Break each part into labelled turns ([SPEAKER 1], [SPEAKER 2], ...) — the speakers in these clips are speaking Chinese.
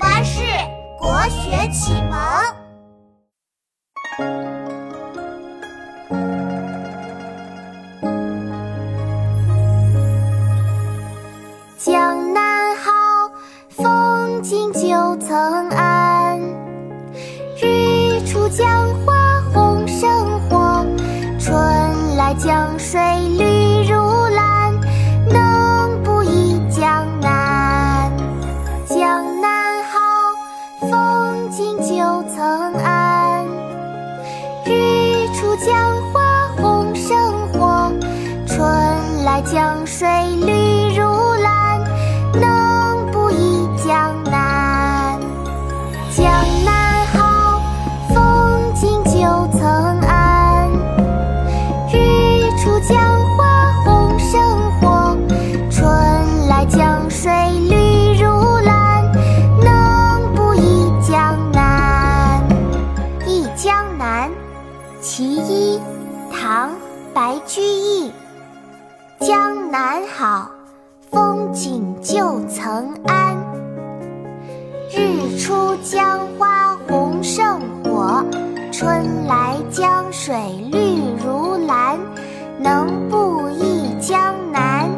[SPEAKER 1] 巴士国学启蒙。
[SPEAKER 2] 江南好，风景旧曾谙。日出江花红胜火，春来江水绿旧曾谙。日出江花红胜火，春来江水绿其一，唐·白居易。江南好，风景旧曾谙。日出江花红胜火，春来江水绿如蓝。能不忆江南？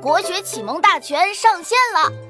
[SPEAKER 3] 国学启蒙大全上线了！